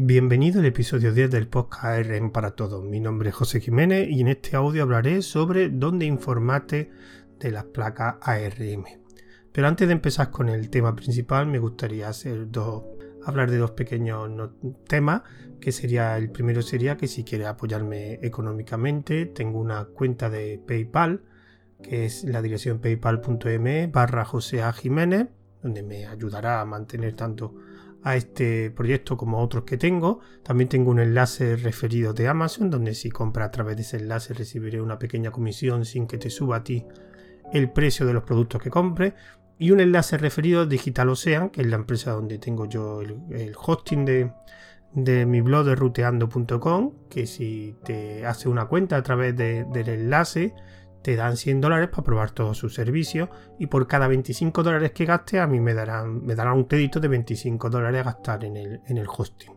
Bienvenido al episodio 10 del podcast ARM para todos. Mi nombre es José Jiménez y en este audio hablaré sobre dónde informarte de las placas ARM. Pero antes de empezar con el tema principal, me gustaría hacer dos, hablar de dos pequeños temas. Que sería el primero sería que si quieres apoyarme económicamente, tengo una cuenta de PayPal, que es la dirección paypal.me barra José Jiménez, donde me ayudará a mantener tanto a este proyecto como otros que tengo. También tengo un enlace referido de Amazon, donde si compras a través de ese enlace recibiré una pequeña comisión sin que te suba a ti el precio de los productos que compres. Y un enlace referido a Digital Ocean, que es la empresa donde tengo yo el, hosting de, de, mi blog de ruteando.com, que si te hace una cuenta a través del enlace, te dan 100 dólares para probar todos sus servicios y por cada 25 dólares que gaste a mí me darán, me darán un crédito de 25 dólares a gastar en el, en el hosting.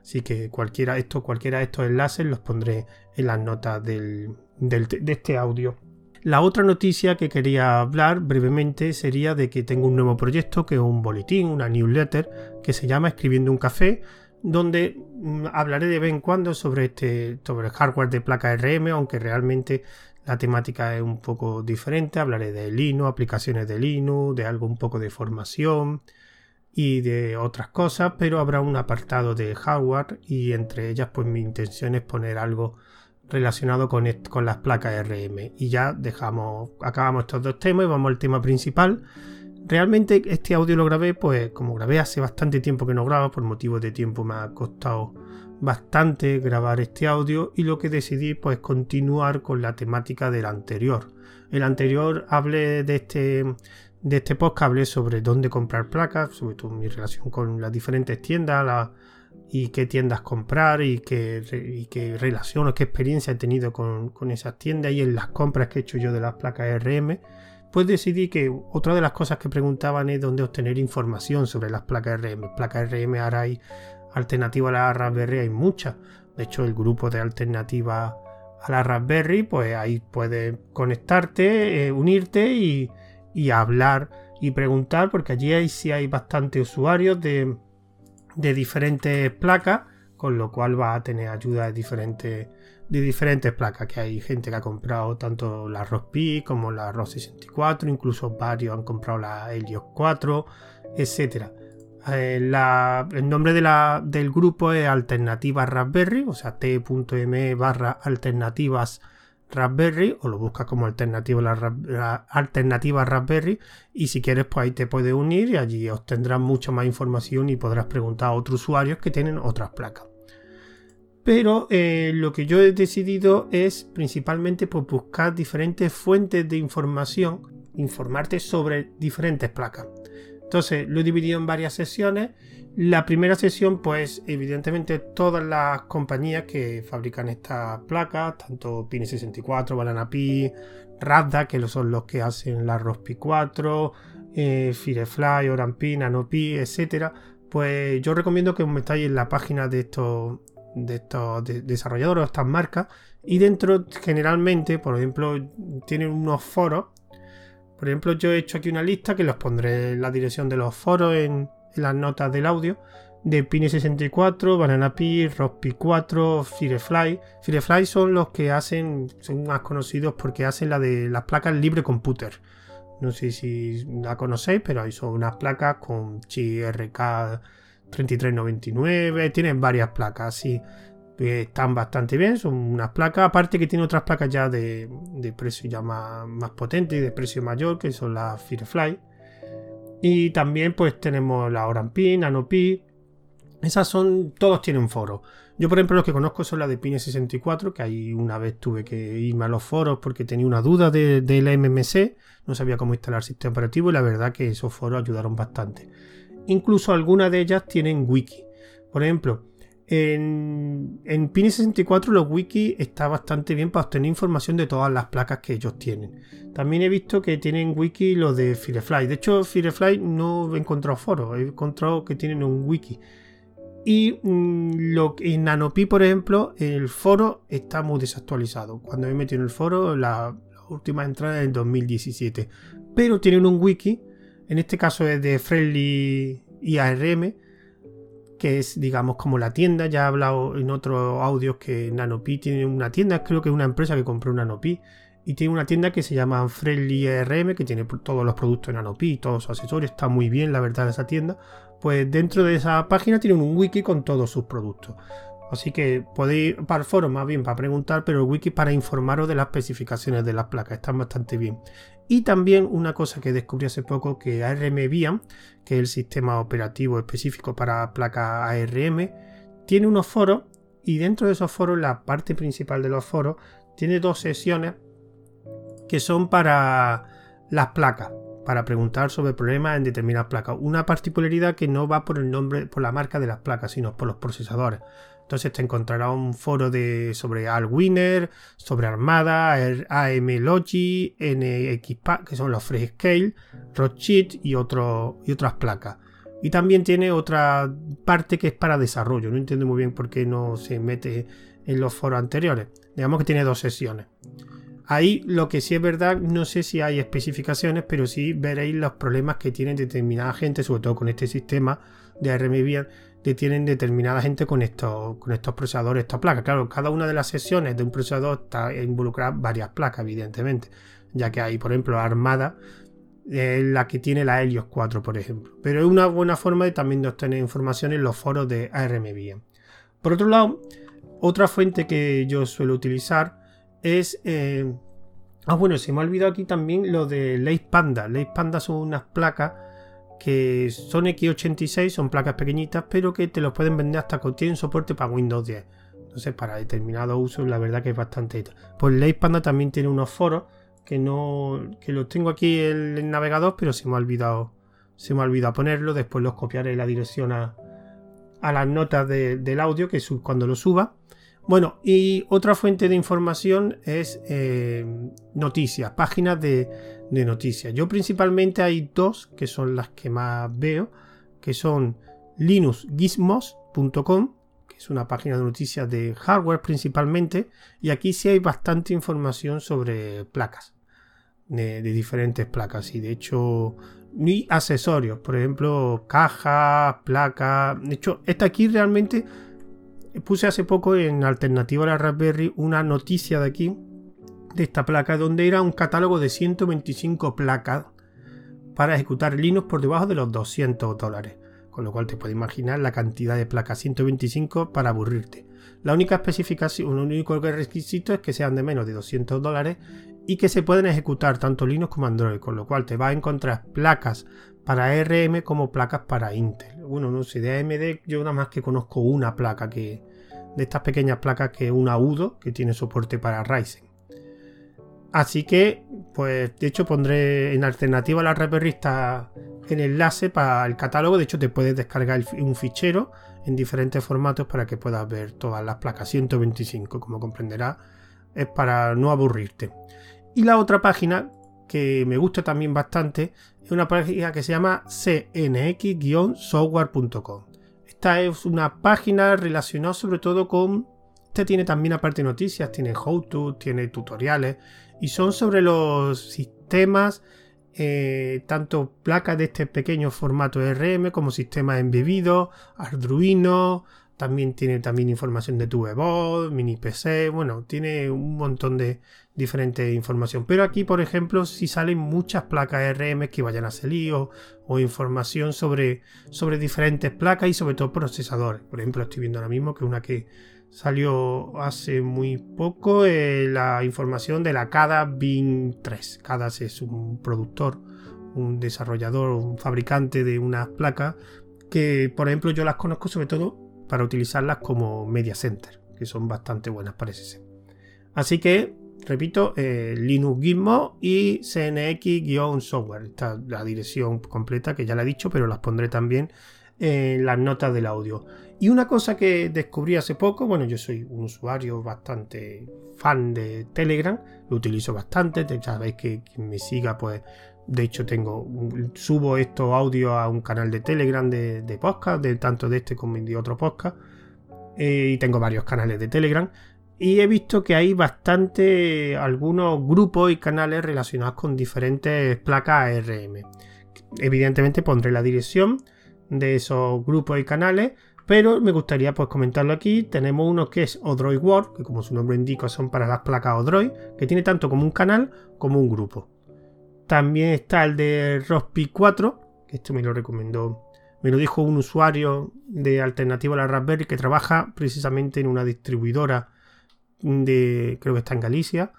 Así que cualquiera, esto, cualquiera de estos enlaces los pondré en las notas del, de este audio. La otra noticia que quería hablar brevemente sería de que tengo un nuevo proyecto que es un boletín, una newsletter que se llama Escribiendo un café, donde mm, hablaré de vez en cuando sobre este sobre el hardware de placa RM, aunque realmente la temática es un poco diferente, hablaré de Linux, aplicaciones de Linux, de algo un poco de formación y de otras cosas, pero habrá un apartado de hardware y entre ellas pues mi intención es poner algo relacionado con, las placas RM y ya dejamos, acabamos estos dos temas y vamos al tema principal. Realmente este audio lo grabé pues como grabé hace bastante tiempo que no grabo, por motivos de tiempo me ha costado bastante grabar este audio y lo que decidí pues continuar con la temática del anterior. El anterior hablé de este de este podcast hablé sobre dónde comprar placas, sobre todo mi relación con las diferentes tiendas y qué tiendas comprar y qué, y qué relación o qué experiencia he tenido con, con, esas tiendas y en las compras que he hecho yo de las placas RM. Pues decidí que otra de las cosas que preguntaban es dónde obtener información sobre las placas RM. Placas RM ahora alternativa a la Raspberry hay muchas. De hecho, el grupo de alternativa a la Raspberry, pues ahí puedes conectarte, eh, unirte y, hablar y preguntar, porque allí hay, sí hay bastantes usuarios de, diferentes placas, con lo cual va a tener ayuda de diferentes, de diferentes placas, que hay gente que ha comprado tanto la ROSPI como la ROS 64, incluso varios han comprado la Helios 4, etcétera. Eh, el nombre del grupo es Alternativas Raspberry, o sea, t.me barra alternativas Raspberry, o lo buscas como alternativa, la, alternativa Raspberry, y si quieres, pues ahí te puedes unir y allí obtendrás mucha más información y podrás preguntar a otros usuarios que tienen otras placas. Pero eh, lo que yo he decidido es principalmente pues, buscar diferentes fuentes de información, informarte sobre diferentes placas. Entonces lo he dividido en varias sesiones. La primera sesión, pues evidentemente todas las compañías que fabrican estas placas, tanto Pine 64, Banana Pi, Radda, que son los que hacen la ROSPI 4, eh, Firefly, Orampi, Nanopi, etcétera, pues yo recomiendo que os metáis en la página de estos, de estos desarrolladores, estas marcas, y dentro generalmente, por ejemplo, tienen unos foros por ejemplo, yo he hecho aquí una lista que los pondré en la dirección de los foros en, las notas del audio de Pine64, Banana Pi, Rockpi 4, Firefly. Firefly son los que hacen, son más conocidos porque hacen la de las placas libre computer. No sé si la conocéis, pero ahí son unas placas con chip RK 3399, tienen varias placas están bastante bien, son unas placas, aparte que tiene otras placas ya de, precio ya más, potente y de precio mayor, que son las Firefly. Y también pues tenemos la Orampi, Nanopi. Esas son, todos tienen foros. Yo por ejemplo los que conozco son las de Pine 64, que ahí una vez tuve que irme a los foros porque tenía una duda de, la MMC, no sabía cómo instalar el sistema operativo y la verdad que esos foros ayudaron bastante. Incluso algunas de ellas tienen wiki. Por ejemplo, en, en Pine 64 los wiki está bastante bien para obtener información de todas las placas que ellos tienen. También he visto que tienen wiki los de Firefly. De hecho, Firefly no he encontrado foros, he encontrado que tienen un wiki. Y mm, lo, en Nanopi, por ejemplo, el foro está muy desactualizado. Cuando he metido en el foro, la, última entrada es en 2017. Pero tienen un wiki, en este caso es de Friendly IARM, que es, digamos, como la tienda. Ya he hablado en otros audios que Nanopi tiene una tienda, creo que es una empresa que compró Nanopi. Y tiene una tienda que se llama Friendly ERM, que tiene todos los productos de Nanopi, todos sus accesorios. Está muy bien, la verdad, esa tienda. Pues dentro de esa página tiene un wiki con todos sus productos. Así que podéis para el foro más bien para preguntar, pero el wiki para informaros de las especificaciones de las placas. Están bastante bien. Y también una cosa que descubrí hace poco que ARM Vian, que es el sistema operativo específico para placas ARM, tiene unos foros y dentro de esos foros, la parte principal de los foros, tiene dos sesiones que son para las placas, para preguntar sobre problemas en determinadas placas. Una particularidad que no va por el nombre, por la marca de las placas, sino por los procesadores. Entonces te encontrarás un foro de, sobre Alwinner, sobre Armada, AM Logi, NXP, que son los Freescale, Rodsheet y, y otras placas. Y también tiene otra parte que es para desarrollo. No entiendo muy bien por qué no se mete en los foros anteriores. Digamos que tiene dos sesiones. Ahí lo que sí es verdad, no sé si hay especificaciones, pero sí veréis los problemas que tienen determinada gente, sobre todo con este sistema de ARM que tienen determinada gente con estos, con estos procesadores, estas placas. Claro, cada una de las sesiones de un procesador está involucrada varias placas, evidentemente, ya que hay, por ejemplo, Armada, la que tiene la Helios 4, por ejemplo. Pero es una buena forma de también de obtener información en los foros de ARM Por otro lado, otra fuente que yo suelo utilizar es... Eh, ah, bueno, se me ha olvidado aquí también lo de Lace Panda. Lace Panda son unas placas que son X86, son placas pequeñitas, pero que te los pueden vender hasta con tienen soporte para Windows 10. Entonces, para determinado uso, la verdad que es bastante. Pues Lace Panda también tiene unos foros que no. que los tengo aquí en el navegador, pero se me ha olvidado. Se me ha olvidado ponerlo. Después los copiaré la dirección a, a las notas del audio, que es cuando lo suba. Bueno, y otra fuente de información es eh, noticias, páginas de, noticias. Yo principalmente hay dos que son las que más veo, que son linuxgizmos.com, que es una página de noticias de hardware principalmente, y aquí sí hay bastante información sobre placas, de, diferentes placas, y de hecho, ni accesorios, por ejemplo, cajas, placas. De hecho, esta aquí realmente puse hace poco en alternativa a la Raspberry una noticia de aquí, de esta placa, donde era un catálogo de 125 placas para ejecutar Linux por debajo de los 200 dólares. Con lo cual te puedes imaginar la cantidad de placas 125 para aburrirte. La única especificación, el único requisito es que sean de menos de 200 dólares y que se pueden ejecutar tanto Linux como Android. Con lo cual te vas a encontrar placas para ARM como placas para Intel. Bueno, no sé, de AMD yo nada más que conozco una placa que de estas pequeñas placas que es una UDO que tiene soporte para Ryzen. Así que, pues de hecho pondré en alternativa a la Raspberry en enlace para el catálogo. De hecho te puedes descargar un fichero en diferentes formatos para que puedas ver todas las placas 125. Como comprenderás, es para no aburrirte. Y la otra página que me gusta también bastante es una página que se llama cnx-software.com. Esta es una página relacionada sobre todo con... Esta tiene también aparte noticias, tiene how-to, tiene tutoriales y son sobre los sistemas, eh, tanto placas de este pequeño formato RM como sistemas embebidos, Arduino, también tiene también información de voz, mini PC, bueno, tiene un montón de diferente información. Pero aquí, por ejemplo, si salen muchas placas RM que vayan a salir o, información sobre, sobre diferentes placas y sobre todo procesadores. Por ejemplo, estoy viendo ahora mismo que una que salió hace muy poco, eh, la información de la CADA BIN 3. CADA es un productor, un desarrollador, un fabricante de unas placas que, por ejemplo, yo las conozco sobre todo para utilizarlas como media center, que son bastante buenas, parece ser. Así que, repito, eh, Linux Gizmo y CNX-software. Esta la dirección completa que ya la he dicho, pero las pondré también en las notas del audio. Y una cosa que descubrí hace poco, bueno, yo soy un usuario bastante fan de Telegram, lo utilizo bastante, ya sabéis que quien me siga, pues de hecho, tengo subo estos audios a un canal de Telegram de, podcast, de tanto de este como de otro podcast. Eh, y tengo varios canales de Telegram. Y he visto que hay bastante algunos grupos y canales relacionados con diferentes placas ARM. Evidentemente pondré la dirección de esos grupos y canales Pero me gustaría pues comentarlo aquí. Tenemos uno que es Odroid World, que como su nombre indica son para las placas Odroid, que tiene tanto como un canal como un grupo. También está el de Rospi 4, que este me lo recomendó, me lo dijo un usuario de alternativa a la Raspberry que trabaja precisamente en una distribuidora de, creo que está en Galicia,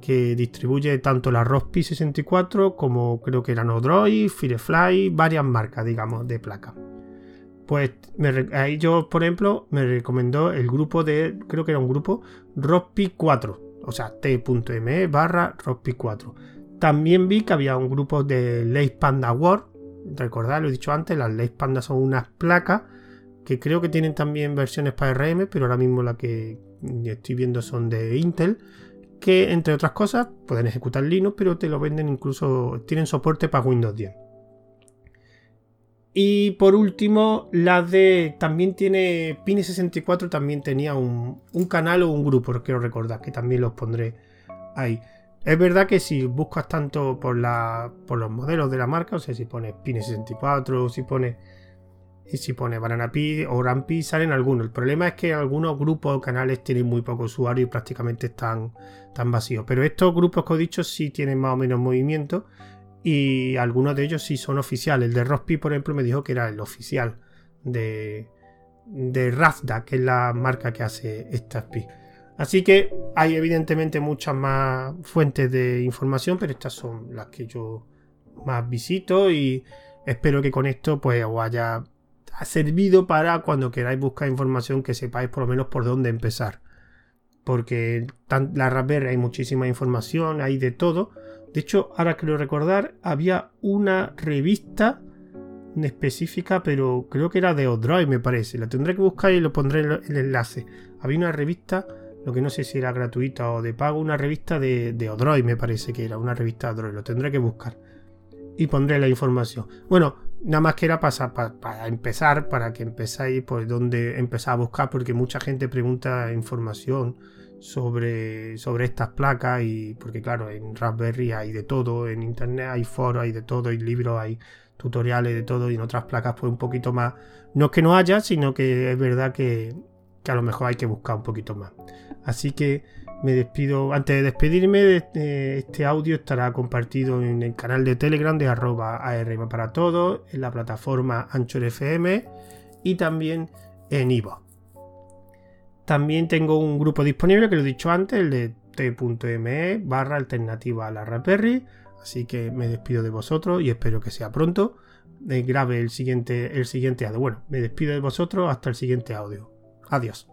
que distribuye tanto la Rospi 64 como creo que eran Odroid, Firefly, varias marcas, digamos, de placa. Pues ahí yo, por ejemplo, me recomendó el grupo de, creo que era un grupo, Rospi 4, o sea, t.me barra Rospi 4. También vi que había un grupo de Lace Panda World, recordad, lo he dicho antes, las Lace Panda son unas placas que creo que tienen también versiones para RM, pero ahora mismo la que estoy viendo son de Intel que entre otras cosas pueden ejecutar Linux, pero te lo venden incluso, tienen soporte para Windows 10. Y por último, la de también tiene Pine64, también tenía un, canal o un grupo, quiero recordar, que también los pondré ahí. Es verdad que si buscas tanto por, la, por los modelos de la marca, o sea, si pones Pine64, si pones y si pone Banana Pi o Rampi salen algunos. El problema es que algunos grupos o canales tienen muy pocos usuarios y prácticamente están, tan vacíos. Pero estos grupos que he dicho sí tienen más o menos movimiento y algunos de ellos sí son oficiales. El de Rospi, por ejemplo, me dijo que era el oficial de, de Razda, que es la marca que hace estas pi. Así que hay evidentemente muchas más fuentes de información, pero estas son las que yo más visito y espero que con esto pues os haya ha servido para cuando queráis buscar información que sepáis por lo menos por dónde empezar. Porque en la Raspberry hay muchísima información, hay de todo. De hecho, ahora quiero recordar, había una revista específica, pero creo que era de Odroid, me parece. La tendré que buscar y lo pondré en el enlace. Había una revista, lo que no sé si era gratuita o de pago, una revista de, de Odroid, me parece que era una revista de Odroid. Lo tendré que buscar y pondré la información. Bueno, nada más que era para, empezar, para que empezáis por donde empezar a buscar, porque mucha gente pregunta información sobre, sobre estas placas y porque claro, en Raspberry hay de todo, en internet hay foros, hay de todo, hay libros, hay tutoriales de todo y en otras placas pues un poquito más, no es que no haya, sino que es verdad que, que a lo mejor hay que buscar un poquito más. Así que me despido. Antes de despedirme, este audio estará compartido en el canal de Telegram de arroba ARM para todos, en la plataforma Anchor FM y también en Ivo. También tengo un grupo disponible que lo he dicho antes, el de t.me barra alternativa a la Raspberry. Así que me despido de vosotros y espero que sea pronto. Eh, grabe el siguiente, el siguiente audio. Bueno, me despido de vosotros hasta el siguiente audio. Adiós.